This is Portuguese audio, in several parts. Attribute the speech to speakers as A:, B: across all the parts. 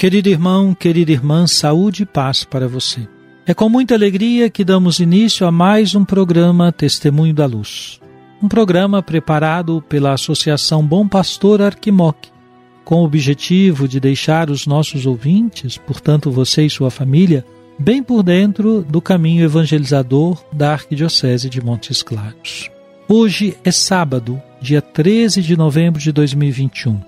A: Querido irmão, querida irmã, saúde e paz para você. É com muita alegria que damos início a mais um programa Testemunho da Luz. Um programa preparado pela Associação Bom Pastor Arquimoc, com o objetivo de deixar os nossos ouvintes, portanto você e sua família, bem por dentro do caminho evangelizador da Arquidiocese de Montes Claros. Hoje é sábado, dia 13 de novembro de 2021.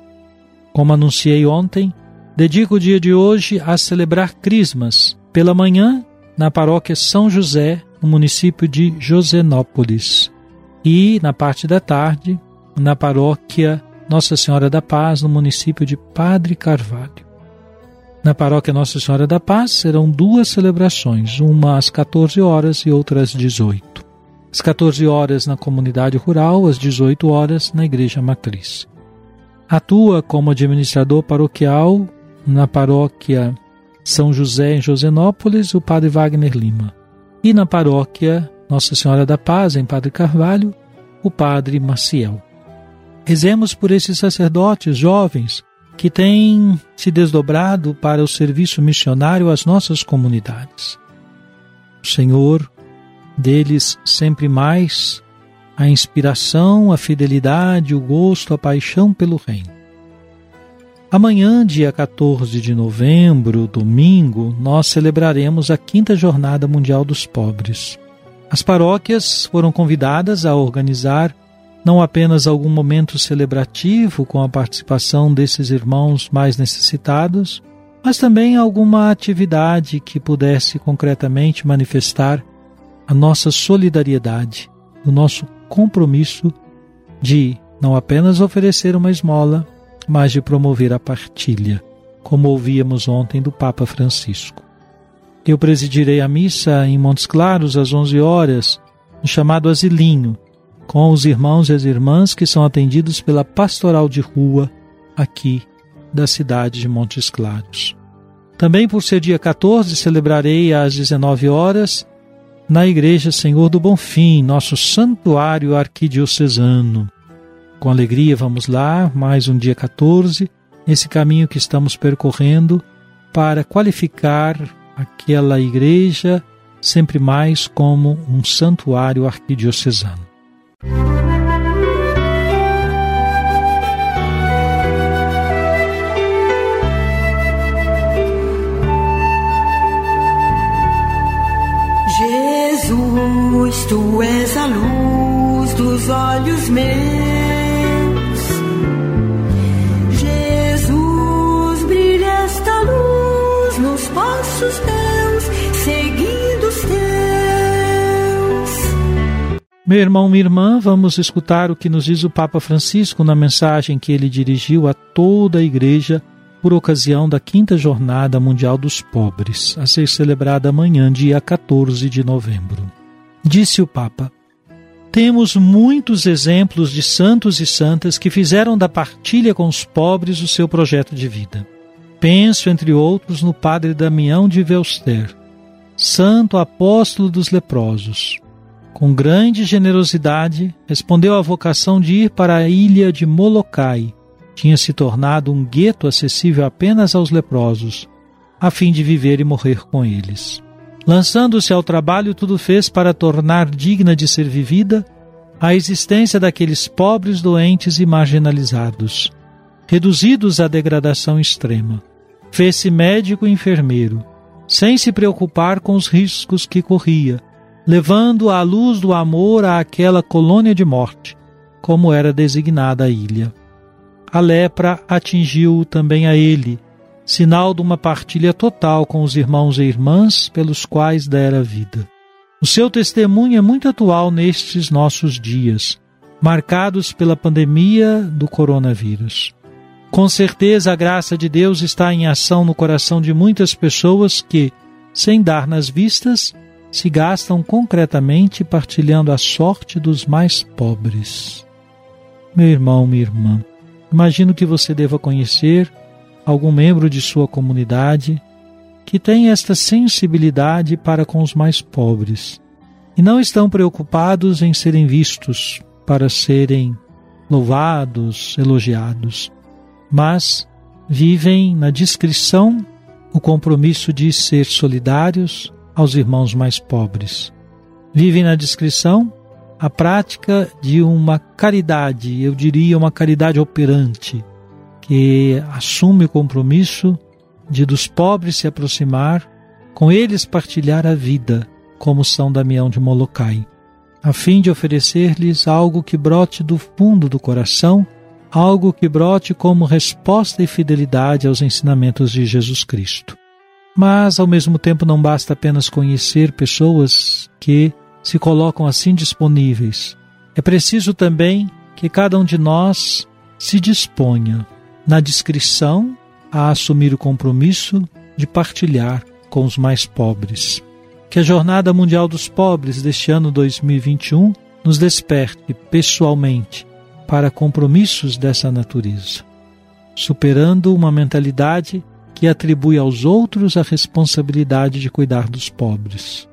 A: Como anunciei ontem, dedico o dia de hoje a celebrar Crismas, pela manhã, na paróquia São José, no município de Josenópolis, e na parte da tarde, na paróquia Nossa Senhora da Paz, no município de Padre Carvalho. Na paróquia Nossa Senhora da Paz serão duas celebrações, uma às 14 horas e outra às 18. Às 14 horas na comunidade rural, às 18 horas na igreja matriz. Atua como administrador paroquial na paróquia São José em Josenópolis o padre Wagner Lima. E na paróquia Nossa Senhora da Paz em Padre Carvalho, o padre Maciel. Rezemos por esses sacerdotes jovens que têm se desdobrado para o serviço missionário às nossas comunidades. O Senhor, deles sempre mais, a inspiração, a fidelidade, o gosto, a paixão pelo Reino. Amanhã, dia 14 de novembro, domingo, nós celebraremos a quinta Jornada Mundial dos Pobres. As paróquias foram convidadas a organizar não apenas algum momento celebrativo com a participação desses irmãos mais necessitados, mas também alguma atividade que pudesse concretamente manifestar a nossa solidariedade, o nosso compromisso de não apenas oferecer uma esmola, mas de promover a partilha, como ouvíamos ontem do Papa Francisco. Eu presidirei a missa em Montes Claros às 11 horas, no chamado Asilinho, com os irmãos e as irmãs que são atendidos pela pastoral de rua aqui da cidade de Montes Claros. Também por ser dia 14, celebrarei às 19 horas na Igreja Senhor do Bonfim, nosso santuário arquidiocesano. Com alegria vamos lá, mais um dia 14, nesse caminho que estamos percorrendo para qualificar aquela igreja sempre mais como um santuário arquidiocesano.
B: Jesus, tu és a luz dos olhos meus. Passos teus, seguindo os teus.
A: Meu irmão, minha irmã, vamos escutar o que nos diz o Papa Francisco na mensagem que ele dirigiu a toda a igreja por ocasião da quinta Jornada Mundial dos Pobres, a ser celebrada amanhã, dia 14 de novembro. Disse o Papa: Temos muitos exemplos de santos e santas que fizeram da partilha com os pobres o seu projeto de vida. Penso, entre outros, no padre Damião de Velster, santo apóstolo dos leprosos. Com grande generosidade, respondeu à vocação de ir para a ilha de Molokai. Tinha se tornado um gueto acessível apenas aos leprosos, a fim de viver e morrer com eles. Lançando-se ao trabalho, tudo fez para tornar digna de ser vivida a existência daqueles pobres doentes e marginalizados. reduzidos à degradação extrema. Fez-se médico e enfermeiro, sem se preocupar com os riscos que corria, levando a luz do amor àquela colônia de morte, como era designada a ilha. A lepra atingiu também a ele, sinal de uma partilha total com os irmãos e irmãs pelos quais dera vida. O seu testemunho é muito atual nestes nossos dias, marcados pela pandemia do coronavírus. Com certeza a graça de Deus está em ação no coração de muitas pessoas que, sem dar nas vistas, se gastam concretamente partilhando a sorte dos mais pobres. Meu irmão, minha irmã, Imagino que você deva conhecer algum membro de sua comunidade que tem esta sensibilidade para com os mais pobres e não estão preocupados em serem vistos para serem louvados, elogiados, mas vivem na discrição o compromisso de ser solidários aos irmãos mais pobres. Vivem na discrição a prática de uma caridade, eu diria uma caridade operante, que assume o compromisso de dos pobres se aproximar, com eles partilhar a vida, como São Damião de Molokai, a fim de oferecer-lhes algo que brote do fundo do coração, algo que brote como resposta e fidelidade aos ensinamentos de Jesus Cristo. Mas, ao mesmo tempo, não basta apenas conhecer pessoas que se colocam assim disponíveis. É preciso também que cada um de nós se disponha na descrição a assumir o compromisso de partilhar com os mais pobres. Que a Jornada Mundial dos Pobres deste ano 2021 nos desperte pessoalmente para compromissos dessa natureza, superando uma mentalidade que atribui aos outros a responsabilidade de cuidar dos pobres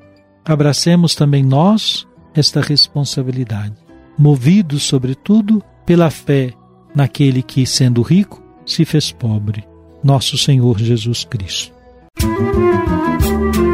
A: abracemos também nós esta responsabilidade, movidos, sobretudo, pela fé naquele que, sendo rico, se fez pobre, nosso Senhor Jesus Cristo. Música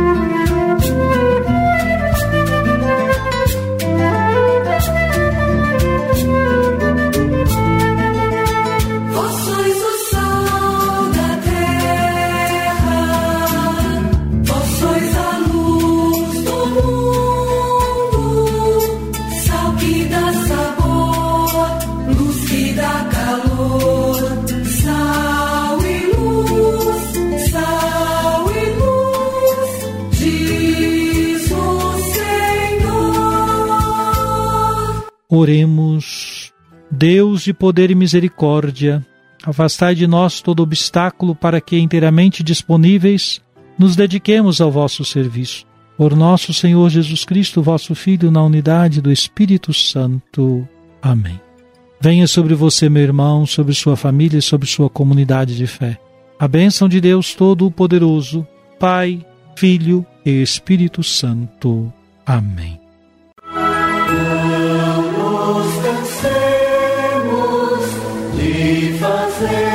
A: Oremos. Deus de poder e misericórdia, afastai de nós todo obstáculo para que, inteiramente disponíveis, nos dediquemos ao vosso serviço. Por nosso Senhor Jesus Cristo, vosso Filho, na unidade do Espírito Santo. Amém. Venha sobre você, meu irmão, sobre sua família e sobre sua comunidade de fé. A bênção de Deus Todo-Poderoso, Pai, Filho e Espírito Santo. Amém. Nos cansemos de fazer.